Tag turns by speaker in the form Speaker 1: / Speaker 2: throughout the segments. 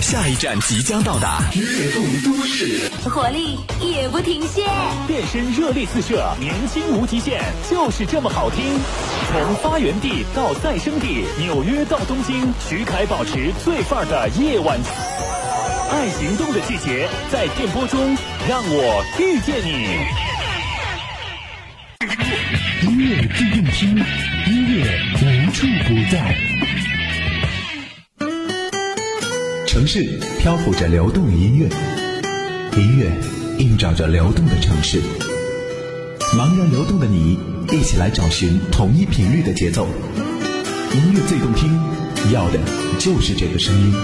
Speaker 1: 下一站即将到达，
Speaker 2: 悦动都市，
Speaker 3: 活力也不停歇，
Speaker 4: 变身热力四射，年轻无极限，就是这么好听。从发源地到再生地，纽约到东京，徐凯保持最范儿的夜晚。爱行动的季节，在电波中，让我遇见你。
Speaker 2: 音乐自动听，音乐无处不在。城市漂浮着流动的音乐，音乐映照着流动的城市。茫然流动的你，一起来找寻同一频率的节奏。音乐最动听，要的就是这个声音。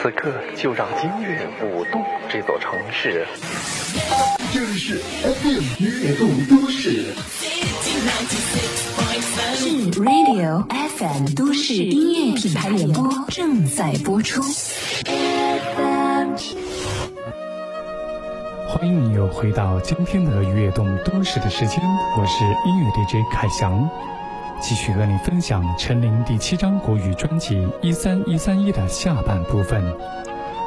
Speaker 4: 此刻就让音乐舞动这座城市。
Speaker 2: 这里是 FM 音乐动都市。
Speaker 3: Radio FM 都市音乐品牌联播正在播出。
Speaker 5: 欢迎你又回到今天的悦动都市的时间，我是音乐 DJ 凯翔，继续和你分享陈琳第七张国语专辑《一三一三一》的下半部分。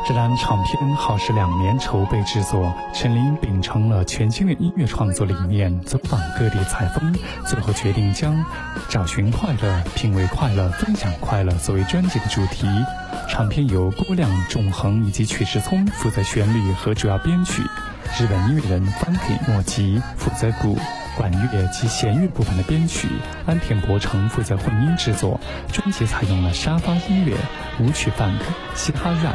Speaker 5: 这张唱片耗时两年筹备制作，陈琳秉承了全新的音乐创作理念，走访各地采风，最后决定将找寻快乐、品味快乐、分享快乐作为专辑的主题。唱片由郭亮、纵横以及曲世聪负责旋律和主要编曲，日本音乐人方给莫吉负责鼓、管乐及弦乐部分的编曲，安田博成负责混音制作。专辑采用了沙发音乐、舞曲 funk、嘻哈 rap。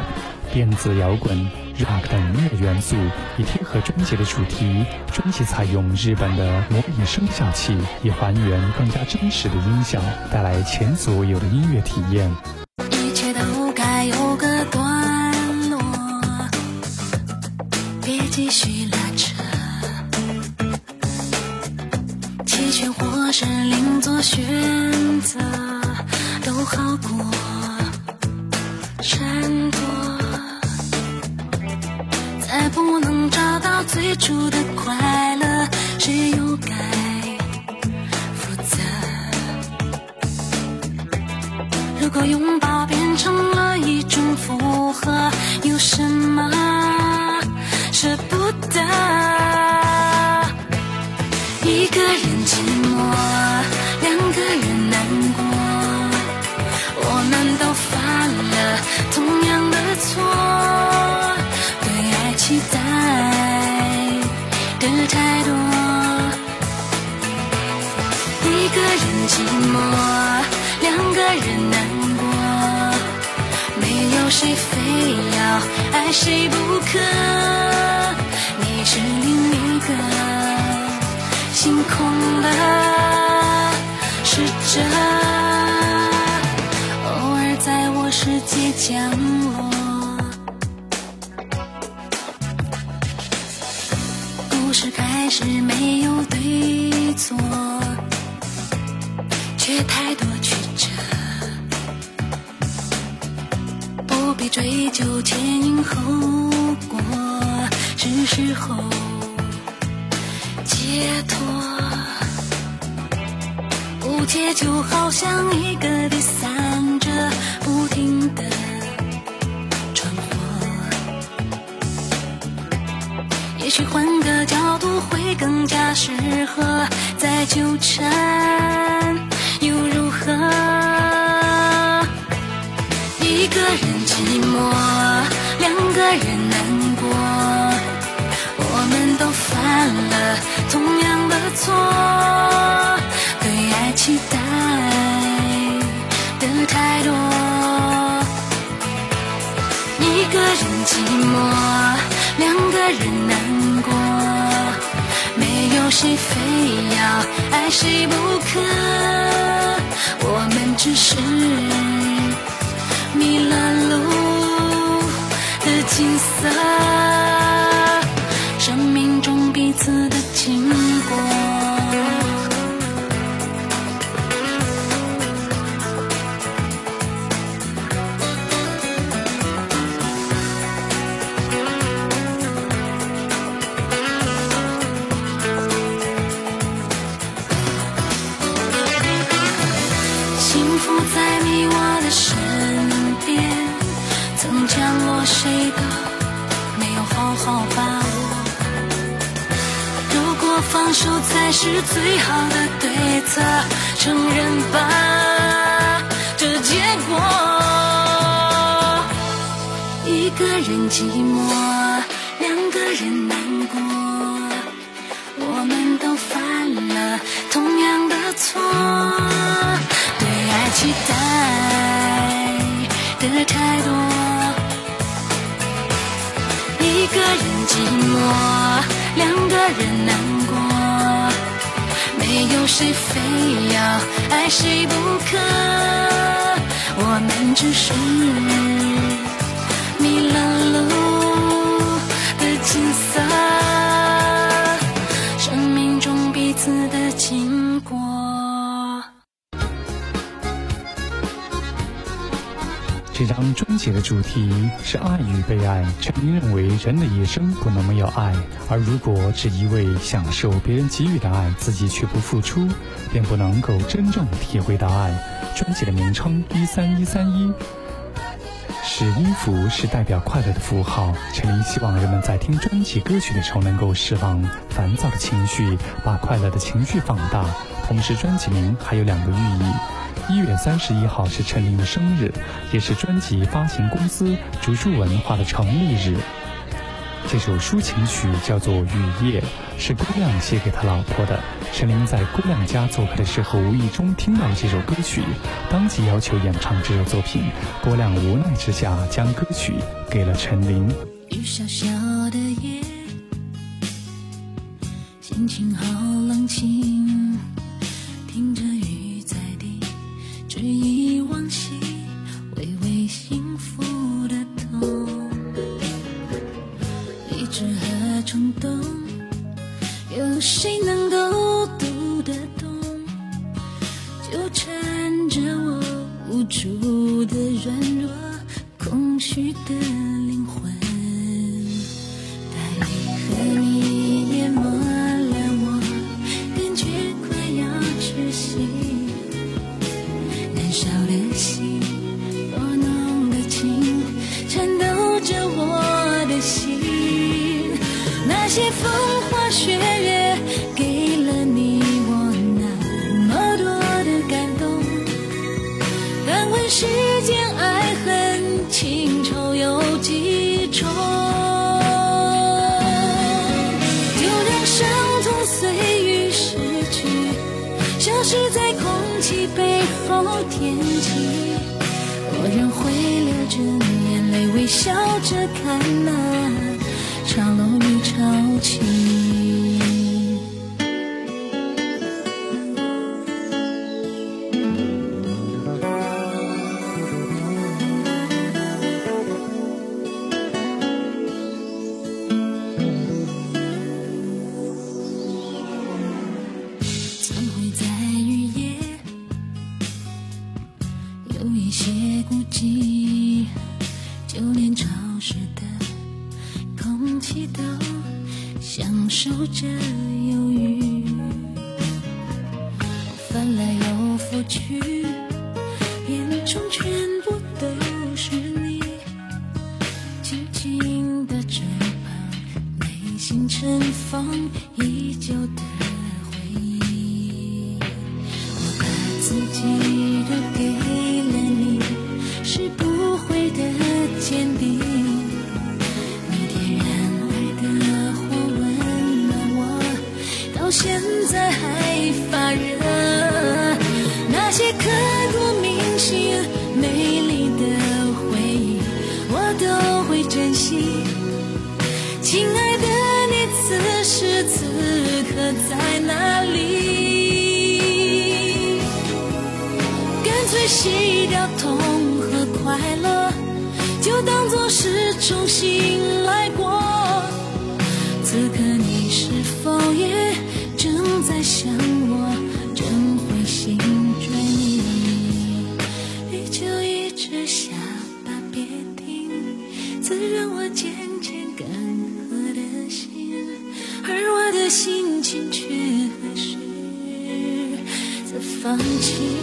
Speaker 5: 电子摇滚、rock 等音乐元素，以贴合专辑的主题。专辑采用日本的模拟声效器，以还原更加真实的音效，带来前所未有的音乐体验。
Speaker 6: 一切都该有个段落，别继续拉扯。弃权或是另作选如果拥抱变成了一种负谁不可。你是另一个星空的使者，偶尔在我世界降后果，是时候解脱。误解就好像一个第三者，不停的。也许换个角度会更加适合，再纠缠又如何？一个人寂寞，两个人难过，我们都犯了同样的错，对爱期待的太多。一个人寂寞。两个人难过，没有谁非要爱谁不可，我们只是迷了路的景色，生命中彼此的经过。幸福在你我的身，谁都没有好好把握。如果放手才是最好的对策，承认吧，这结果。一个人寂寞，两个人难过，我们都犯了同样的错，对爱期待的太多。一个人寂寞，两个人难过，没有谁非要爱谁不可，我们只是
Speaker 5: 专辑的主题是爱与被爱。陈琳认为，人的一生不能没有爱，而如果只一味享受别人给予的爱，自己却不付出，便不能够真正体会到爱。专辑的名称一三一三一。是音符，是代表快乐的符号。陈琳希望人们在听专辑歌曲的时候，能够释放烦躁的情绪，把快乐的情绪放大。同时，专辑名还有两个寓意。一月三十一号是陈琳的生日，也是专辑发行公司竹竹文化的成立日。这首抒情曲叫做《雨夜》，是郭亮写给他老婆的。陈琳在郭亮家做客的时候，无意中听到这首歌曲，当即要求演唱这首作品。郭亮无奈之下，将歌曲给了陈琳。
Speaker 6: 雨小小的夜，心情好冷清，听着，是一些风花雪月，给了你我那么多的感动。敢问世间爱恨情仇有几重？就让伤痛随雨逝去，消失在空气背后天际。我仍会流着眼泪，微笑着内心洗掉痛和快乐，就当作是重新来过。此刻你是否也正在想我？正会心转意，雨就一直下吧，别停，滋润我渐渐干涸的心，而我的心情却还是在放弃。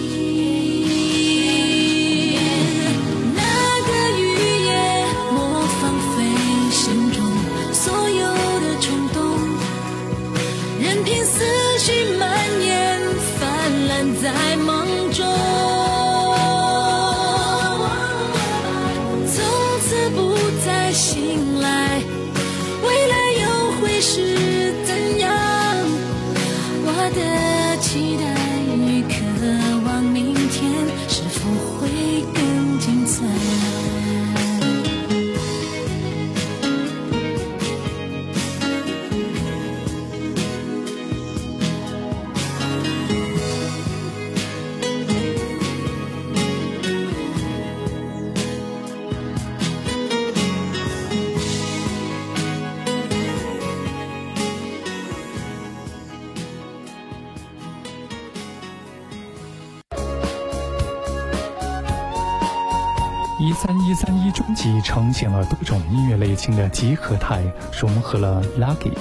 Speaker 6: 专辑呈现了多种音乐类型的集合态，融合了 Lucky、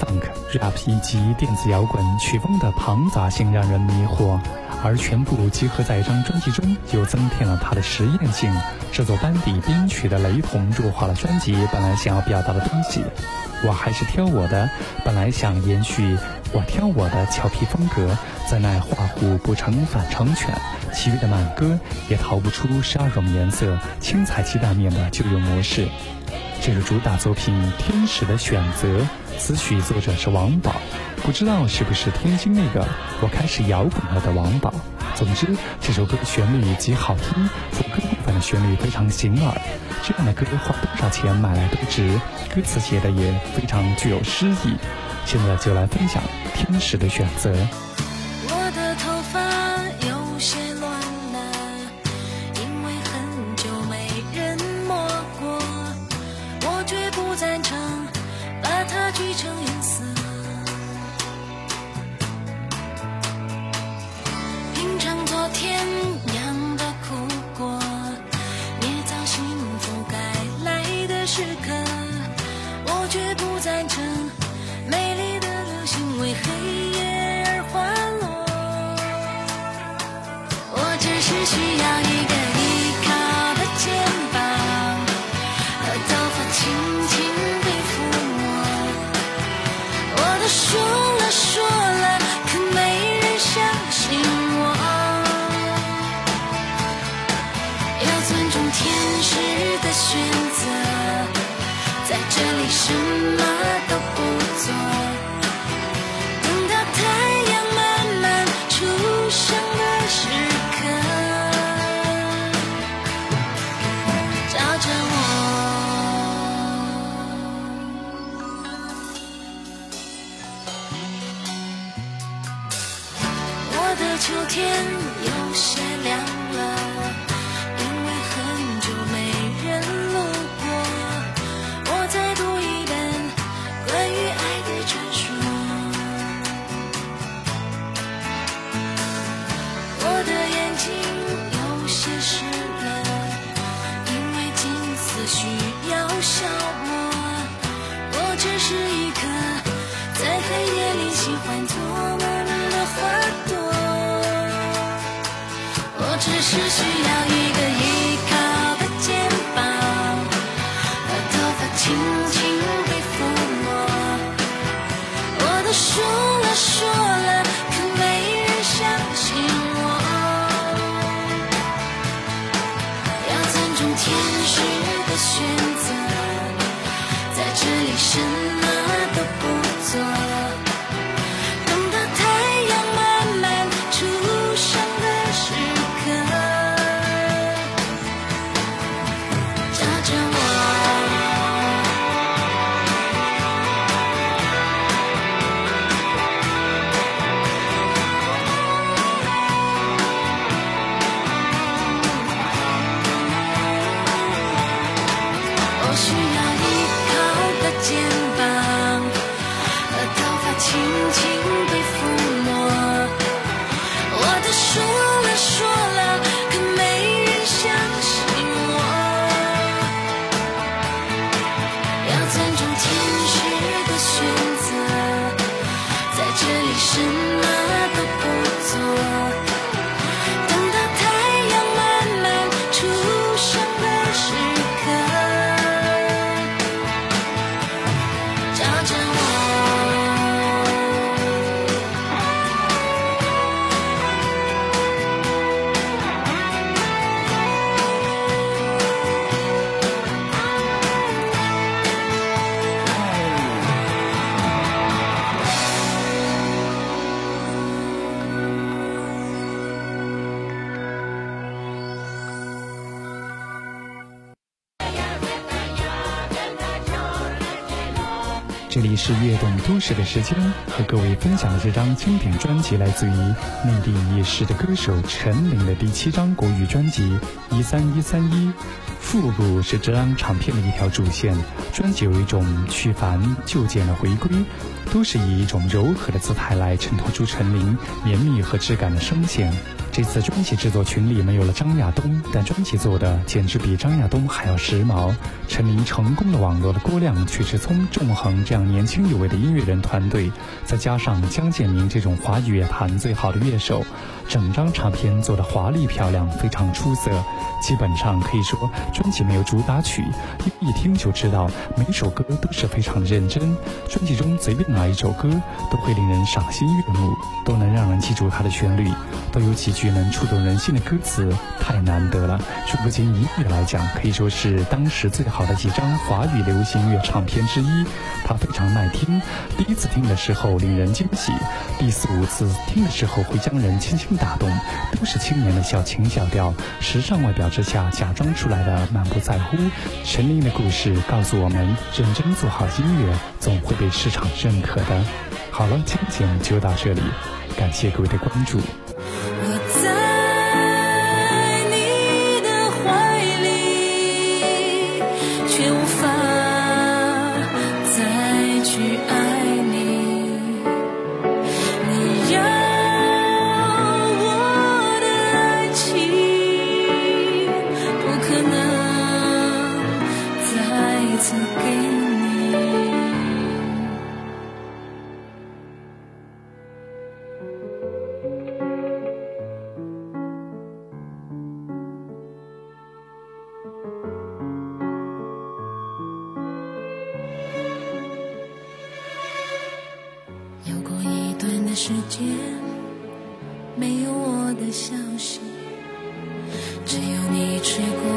Speaker 6: Funk、Rap 以及电子摇滚曲风的庞杂性，让人迷惑。而全部集合在一张专辑中，又增添了它的实验性。制作班底编曲的雷同，弱化了专辑本来想要表达的东西。我还是挑我的，本来想延续我挑我的俏皮风格，怎奈画虎不成反成犬，其余的慢歌也逃不出十二种颜色、青菜鸡蛋面的旧有模式。这个主打作品《天使的选择》，词曲作者是王宝，不知道是不是天津那个我开始摇滚了的王宝。总之，这首歌的旋律极好听，副歌部分的旋律非常醒耳。这样的歌花多少钱买来都值，歌词写的也非常具有诗意。现在就来分享《天使的选择》。
Speaker 7: 是
Speaker 5: 悦动都市的时间，和各位分享的这张经典专辑来自于内地一时的歌手陈琳的第七张国语专辑《一三一三一》。复古是这张唱片的一条主线，专辑有一种去繁就简的回归，都是以一种柔和的姿态来衬托出陈琳绵密和质感的声线。这次专辑制作群里没有了张亚东，但专辑做的简直比张亚东还要时髦。陈琳成功的网络的郭亮、曲志聪、纵横这样年轻有为的音乐人团队，再加上江建明这种华语乐坛最好的乐手，整张唱片做的华丽漂亮，非常出色。基本上可以说，专辑没有主打曲，一听就知道每首歌都是非常认真。专辑中随便哪一首歌都会令人赏心悦目，都能让人记住它的旋律，都有几句。能触动人心的歌词太难得了。就不仅音乐来讲，可以说是当时最好的几张华语流行乐唱片之一。它非常耐听，第一次听的时候令人惊喜，第四五次听的时候会将人轻轻打动。都是青年的小情小调，时尚外表之下假装出来的满不在乎。陈琳的故事告诉我们，认真做好音乐，总会被市场认可的。好了，今天节目就到这里，感谢各位的关注。
Speaker 6: 没有我的消息，只有你吹过。